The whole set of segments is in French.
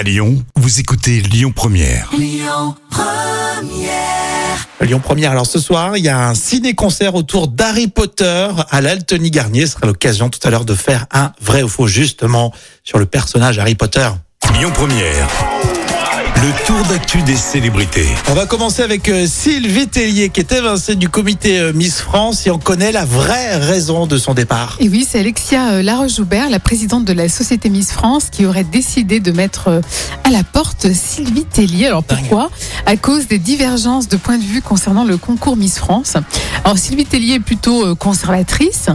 À Lyon, vous écoutez Lyon Première. Lyon Première. Alors ce soir, il y a un ciné-concert autour d'Harry Potter à l'Altony Garnier. Ce sera l'occasion tout à l'heure de faire un vrai ou faux justement sur le personnage Harry Potter. Lyon Première. Le tour d'actu des célébrités. On va commencer avec euh, Sylvie Tellier qui est évincée du comité euh, Miss France et on connaît la vraie raison de son départ. Et oui, c'est Alexia euh, Laroche-Joubert, la présidente de la Société Miss France, qui aurait décidé de mettre à la porte Sylvie Tellier. Alors pourquoi? À cause des divergences de points de vue concernant le concours Miss France. Alors Sylvie Tellier est plutôt conservatrice,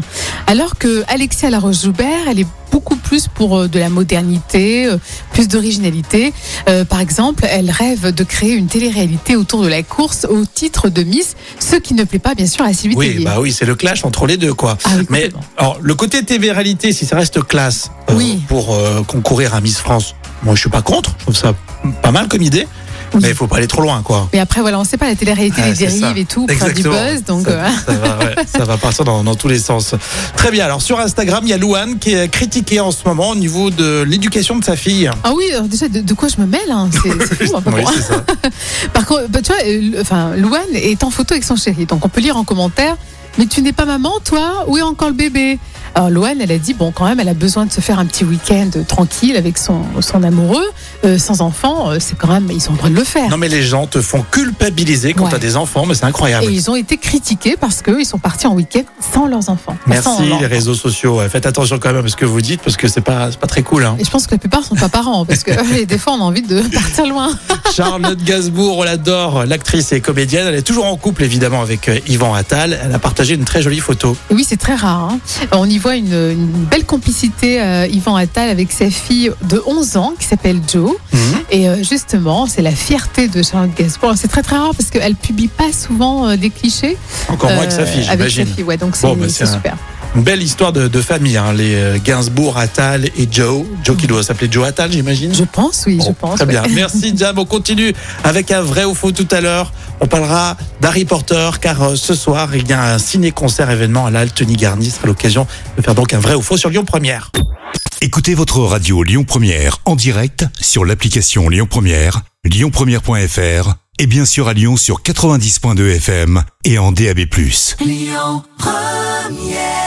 alors que Alexia Laroche-Joubert, elle est beaucoup plus pour de la modernité, plus d'originalité. Euh, par exemple, elle rêve de créer une télé-réalité autour de la course au titre de Miss, ce qui ne plaît pas bien sûr à Sylvie Oui, Tellier. bah oui, c'est le clash entre les deux quoi. Ah oui, Mais alors, le côté TV réalité, si ça reste classe euh, Oui. pour euh, concourir à Miss France, moi je suis pas contre. Je trouve ça pas mal comme idée, Oui. mais il faut pas aller trop loin quoi. Mais après, voilà, on sait pas, la télé-réalité, Ouais, les ça. dérives et tout, prend du buzz, donc... ça, euh, ça va, ouais, ça va partir dans, dans tous les sens. Très bien. Alors sur Instagram, il y a Louane qui est critiquée en ce moment au niveau de l'éducation de sa fille. Ah oui, alors déjà, de, de quoi je me mêle hein, C'est fou. hein, Oui, ça. Par contre, bah, tu vois, euh, enfin, Louane est en photo avec son chéri, donc on peut lire en commentaire. Mais tu n'es pas maman, toi? Où est encore le bébé? Alors Louane, elle a dit bon, quand même, elle a besoin de se faire un petit week-end tranquille avec son son amoureux, euh, sans enfant. euh, c'est quand même, ils ont le droit de le faire. Non mais les gens te font culpabiliser quand Ouais. t'as des enfants, mais c'est incroyable. Et ils ont été critiqués parce qu'ils sont partis en week-end sans leurs enfants. Merci les enfants. réseaux sociaux. Faites attention quand même à ce que vous dites parce que c'est pas pas très cool. Hein. Et je pense que la plupart sont pas parents parce que euh, des fois on a envie de partir loin. Charlotte Gainsbourg, on l'adore, l'actrice et comédienne. Elle est toujours en couple évidemment avec euh, Yvan Attal. Elle a partagé une très jolie photo. Et oui, c'est très rare. hein. On y voit une, une belle complicité, euh, Yvan Attal, avec sa fille de 11 ans qui s'appelle Jo. Mhm. Et euh, justement, c'est la fierté de Charlotte Gainsbourg. C'est très très rare parce qu'elle publie pas souvent euh, des clichés. Encore moins que sa euh, fille, Avec sa fille, ouais, donc c'est Bon, bah, un- super. Une belle histoire de, de famille, hein, les euh, Gainsbourg, Attal et Joe. Joe qui doit s'appeler Joe Attal, j'imagine. Je pense, oui, je pense. Très ouais. bien. Merci Jam. On continue avec un vrai ou faux tout à l'heure. On parlera d'Harry Potter car euh, ce soir il y a un ciné-concert événement à la Altony Garni. Ce sera l'occasion de faire donc un vrai ou faux sur Lyon Première. Écoutez votre radio Lyon Première en direct sur l'application Lyon Première, lyonpremière.fr et bien sûr à Lyon sur 90.2 FM et en DAB+. Lyon Première